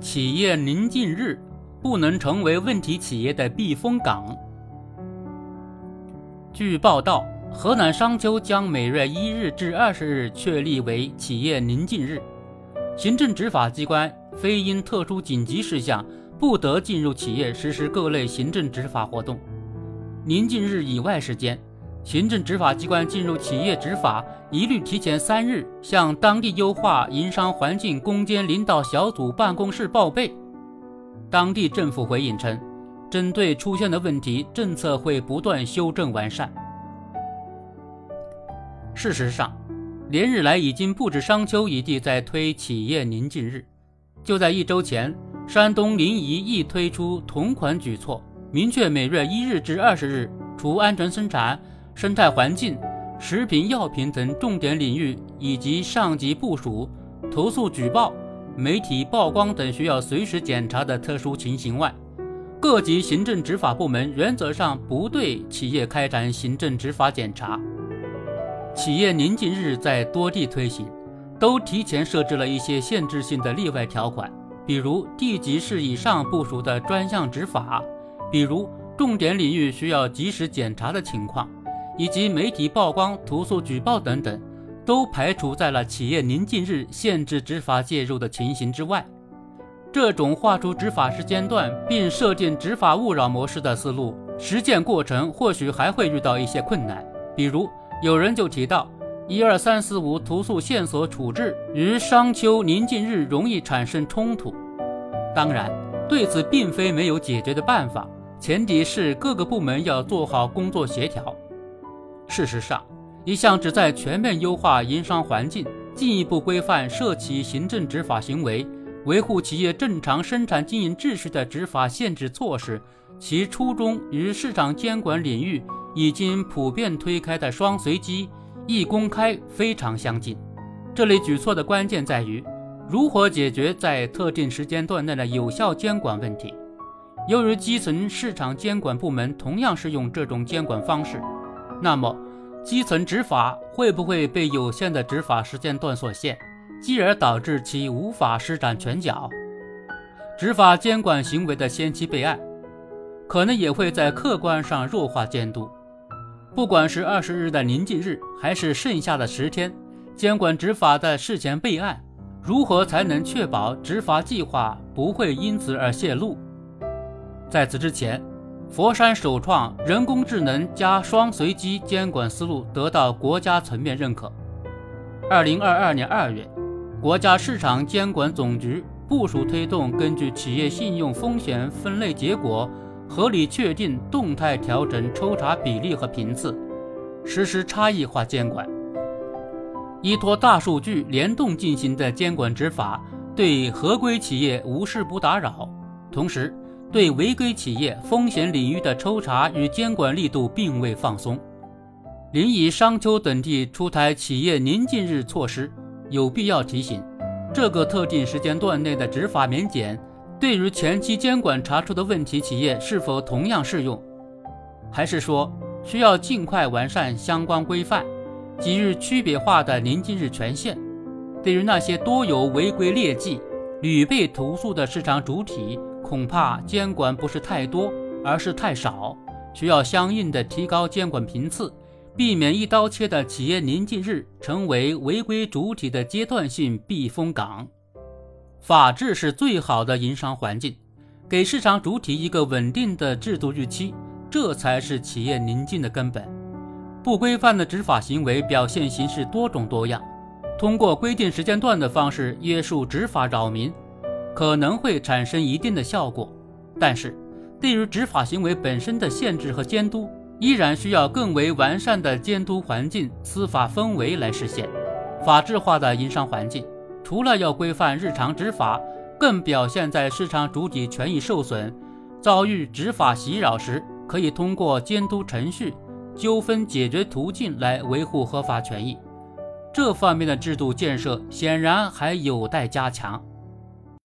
企业宁静日不能成为问题企业的避风港。据报道，河南商丘将每月一日至二十日确立为企业宁静日，行政执法机关非因特殊紧急事项不得进入企业实施各类行政执法活动。宁静日以外时间，行政执法机关进入企业执法，一律提前三日向当地优化营商环境攻坚领导小组办公室报备。当地政府回应称，针对出现的问题，政策会不断修正完善。事实上，连日来已经不止商丘一地在推企业宁静日。就在一周前，山东临沂亦推出同款举措，明确每月一日至二十日，除安全生产。生态环境、食品药品等重点领域，以及上级部署、投诉举报、媒体曝光等需要随时检查的特殊情形外，各级行政执法部门原则上不对企业开展行政执法检查。企业宁静日在多地推行，都提前设置了一些限制性的例外条款，比如地级市以上部署的专项执法，比如重点领域需要及时检查的情况。以及媒体曝光、投诉举报等等，都排除在了企业宁静日限制执法介入的情形之外。这种划出执法时间段并设定执法勿扰模式的思路，实践过程或许还会遇到一些困难。比如，有人就提到，一二三四五投诉线索处置与商丘宁静日容易产生冲突。当然，对此并非没有解决的办法，前提是各个部门要做好工作协调。事实上，一项旨在全面优化营商环境、进一步规范涉企行政执法行为、维护企业正常生产经营秩序的执法限制措施，其初衷与市场监管领域已经普遍推开的双随机、一公开非常相近。这类举措的关键在于如何解决在特定时间段内的有效监管问题。由于基层市场监管部门同样是用这种监管方式。那么，基层执法会不会被有限的执法时间段所限，继而导致其无法施展拳脚？执法监管行为的先期备案，可能也会在客观上弱化监督。不管是二十日的宁静日，还是剩下的十天，监管执法的事前备案，如何才能确保执法计划不会因此而泄露？在此之前。佛山首创人工智能加双随机监管思路得到国家层面认可。二零二二年二月，国家市场监管总局部署推动根据企业信用风险分类结果，合理确定、动态调整抽查比例和频次，实施差异化监管，依托大数据联动进行的监管执法，对合规企业无事不打扰，同时。对违规企业风险领域的抽查与监管力度并未放松。临沂、商丘等地出台企业宁静日措施，有必要提醒：这个特定时间段内的执法免检，对于前期监管查出的问题企业是否同样适用？还是说需要尽快完善相关规范，给予区别化的宁静日权限？对于那些多有违规劣迹、屡被投诉的市场主体？恐怕监管不是太多，而是太少，需要相应的提高监管频次，避免一刀切的企业宁静日成为违规主体的阶段性避风港。法治是最好的营商环境，给市场主体一个稳定的制度预期，这才是企业宁静的根本。不规范的执法行为表现形式多种多样，通过规定时间段的方式约束执法扰民。可能会产生一定的效果，但是对于执法行为本身的限制和监督，依然需要更为完善的监督环境、司法氛围来实现。法治化的营商环境，除了要规范日常执法，更表现在市场主体权益受损、遭遇执法袭扰时，可以通过监督程序、纠纷解决途径来维护合法权益。这方面的制度建设显然还有待加强。